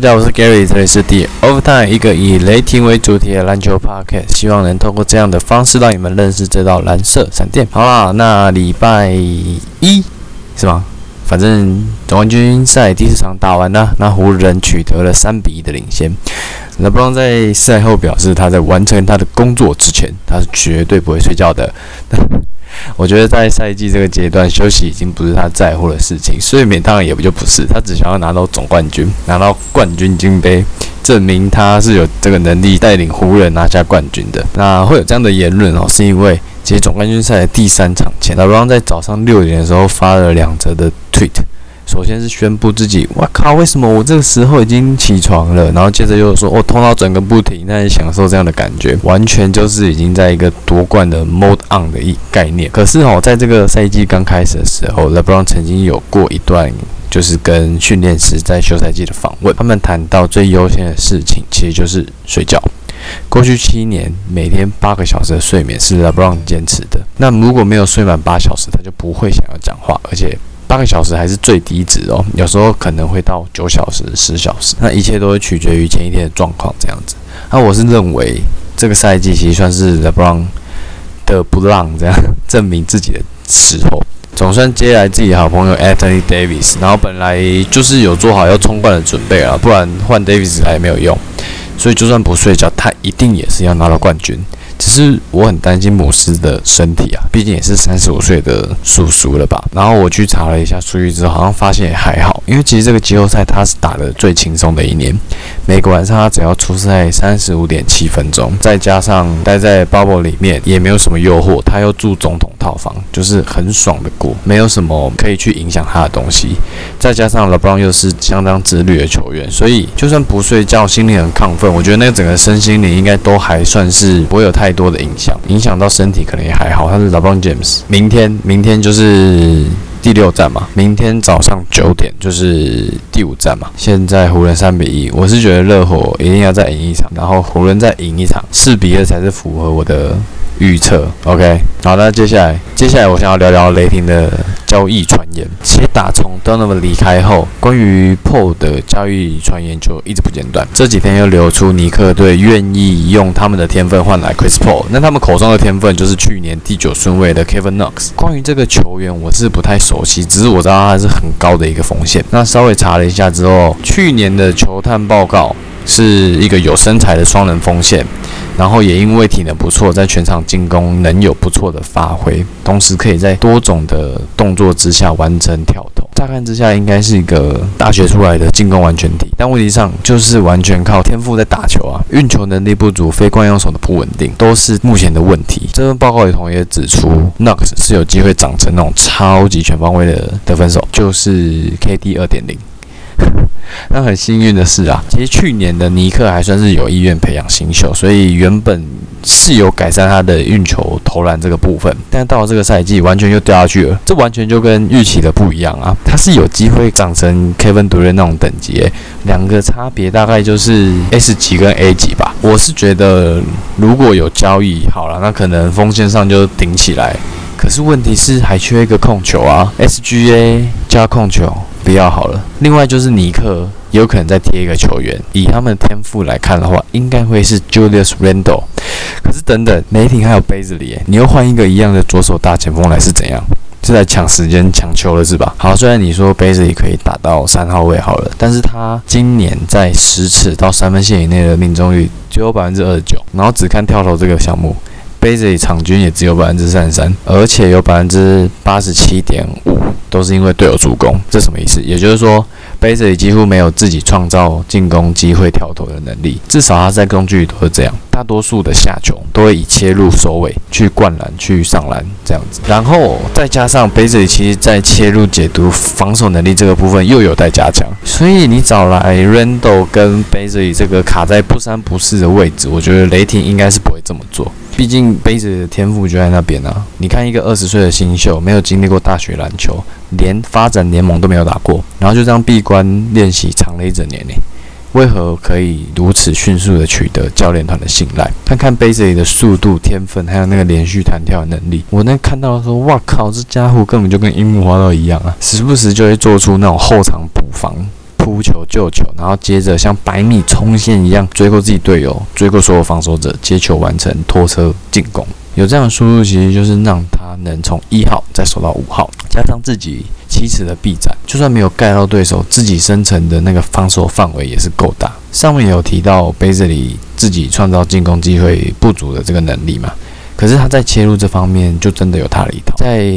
大家好，我是 Gary，这里是第 Overtime 一个以雷霆为主题的篮球 Podcast，希望能通过这样的方式让你们认识这道蓝色闪电。好啦，那礼拜一是吗？反正总冠军赛第四场打完了，那湖人取得了三比一的领先。那布朗在赛后表示，他在完成他的工作之前，他是绝对不会睡觉的。我觉得在赛季这个阶段，休息已经不是他在乎的事情，睡眠当然也不就不是，他只想要拿到总冠军，拿到冠军金杯，证明他是有这个能力带领湖人拿下冠军的。那会有这样的言论哦，是因为其实总冠军赛的第三场前，老布朗在早上六点的时候发了两则的 tweet。首先是宣布自己，我靠，为什么我这个时候已经起床了？然后接着又说，我头脑整个不停，在享受这样的感觉，完全就是已经在一个夺冠的 mode on 的一概念。可是哦，在这个赛季刚开始的时候，LeBron 曾经有过一段就是跟训练师在休赛季的访问，他们谈到最优先的事情其实就是睡觉。过去七年，每天八个小时的睡眠是 LeBron 坚持的。那如果没有睡满八小时，他就不会想要讲话，而且。八个小时还是最低值哦，有时候可能会到九小时、十小时，那一切都会取决于前一天的状况这样子。那我是认为这个赛季其实算是 LeBron 的不让这样证明自己的时候，总算接来自己好朋友 Anthony Davis，然后本来就是有做好要冲冠的准备了，不然换 Davis 来也没有用，所以就算不睡觉，他一定也是要拿到冠军。只是我很担心姆斯的身体啊，毕竟也是三十五岁的叔叔了吧。然后我去查了一下数据之后，好像发现也还好，因为其实这个季后赛他是打的最轻松的一年，每个晚上他只要出赛三十五点七分钟，再加上待在 bubble 里面也没有什么诱惑，他又住总统套房，就是很爽的过，没有什么可以去影响他的东西。再加上 LeBron 又是相当自律的球员，所以就算不睡觉，心里很亢奋，我觉得那个整个身心灵应该都还算是不会有太。太多的影响，影响到身体可能也还好。他是 LeBron James，明天明天就是第六站嘛，明天早上九点就是第五站嘛。现在湖人三比一，我是觉得热火一定要再赢一场，然后湖人再赢一场，四比二才是符合我的。预测，OK，好，那接下来，接下来我想要聊聊雷霆的交易传言。其实打从 Donovan 离开后，关于 Paul 的交易传言就一直不间断。这几天又流出尼克队愿意用他们的天分换来 Chris Paul，那他们口中的天分就是去年第九顺位的 Kevin Knox。关于这个球员，我是不太熟悉，只是我知道他是很高的一个锋线。那稍微查了一下之后，去年的球探报告是一个有身材的双人锋线。然后也因为体能不错，在全场进攻能有不错的发挥，同时可以在多种的动作之下完成跳投。乍看之下，应该是一个大学出来的进攻完全体，但问题上就是完全靠天赋在打球啊，运球能力不足，非惯用手的不稳定，都是目前的问题。这份报告里同也指出，Knox 是有机会长成那种超级全方位的得分手，就是 KD 二点零。那很幸运的是啊，其实去年的尼克还算是有意愿培养新秀，所以原本是有改善他的运球投篮这个部分。但到了这个赛季，完全又掉下去了，这完全就跟预期的不一样啊！他是有机会长成 Kevin Durant 那种等级，两个差别大概就是 S 级跟 A 级吧。我是觉得如果有交易好了，那可能锋线上就顶起来。可是问题是还缺一个控球啊，SGA 加控球。不要好了。另外就是尼克有可能再贴一个球员，以他们的天赋来看的话，应该会是 Julius Randle。可是等等，雷霆还有杯子里，你又换一个一样的左手大前锋来是怎样？是在抢时间、抢球了是吧？好，虽然你说杯子里可以打到三号位好了，但是他今年在十尺到三分线以内的命中率只有百分之二十九，然后只看跳投这个项目，杯子里场均也只有百分之三十三，而且有百分之八十七点五。都是因为队友助攻，这什么意思？也就是说，贝泽里几乎没有自己创造进攻机会、跳投的能力，至少他在工具里都是这样。大多数的下球都会以切入收尾去灌篮、去上篮这样子，然后再加上贝泽里其实在切入、解读、防守能力这个部分又有待加强。所以你找来 Randle 跟贝泽里这个卡在不三不四的位置，我觉得雷霆应该是不会这么做。毕竟杯子的天赋就在那边啊！你看一个二十岁的新秀，没有经历过大学篮球，连发展联盟都没有打过，然后就这样闭关练习长了一整年呢，为何可以如此迅速的取得教练团的信赖？看看杯子里的速度、天分，还有那个连续弹跳的能力，我那看到说，哇靠，这家伙根本就跟樱木花道一样啊！时不时就会做出那种后场补防。扑球救球，然后接着像百米冲线一样追过自己队友，追过所有防守者，接球完成拖车进攻。有这样的输入，其实就是让他能从一号再守到五号，加上自己七尺的臂展，就算没有盖到对手，自己生成的那个防守范围也是够大。上面有提到杯子里自己创造进攻机会不足的这个能力嘛？可是他在切入这方面就真的有他的一套，在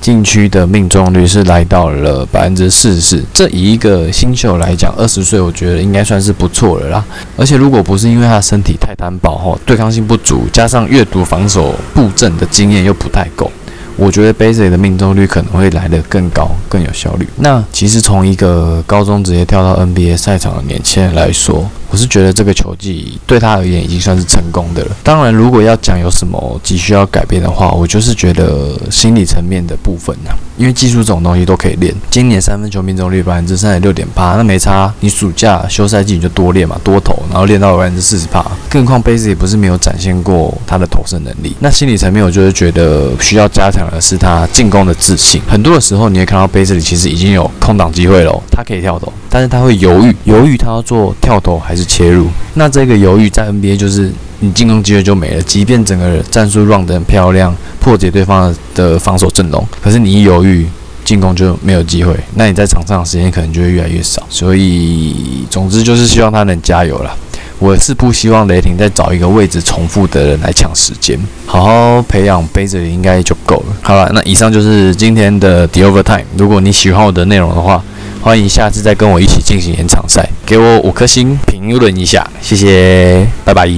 禁区的命中率是来到了百分之四十四，这以一个新秀来讲，二十岁我觉得应该算是不错了啦。而且如果不是因为他身体太单薄吼，对抗性不足，加上阅读防守布阵的经验又不太够。我觉得 b a s i c 的命中率可能会来得更高，更有效率。那其实从一个高中直接跳到 NBA 赛场的年轻人来说，是觉得这个球技对他而言已经算是成功的了。当然，如果要讲有什么急需要改变的话，我就是觉得心理层面的部分呐。因为技术这种东西都可以练。今年三分球命中率百分之三十六点八，那没差。你暑假休赛季你就多练嘛，多投，然后练到百分之四十八。更何况 b a s i c 也不是没有展现过他的投射能力。那心理层面，我就是觉得需要加强的是他进攻的自信。很多的时候，你会看到 b a s i c 其实已经有空档机会了，他可以跳投，但是他会犹豫，犹豫他要做跳投还是切入。那这个犹豫在 NBA 就是你进攻机会就没了，即便整个战术 run 得很漂亮。破解对方的防守阵容，可是你一犹豫，进攻就没有机会。那你在场上的时间可能就会越来越少。所以，总之就是希望他能加油了。我是不希望雷霆再找一个位置重复的人来抢时间，好好培养杯子应该就够了。好了，那以上就是今天的 The Overtime。如果你喜欢我的内容的话，欢迎下次再跟我一起进行延长赛，给我五颗星评论一下，谢谢，拜拜。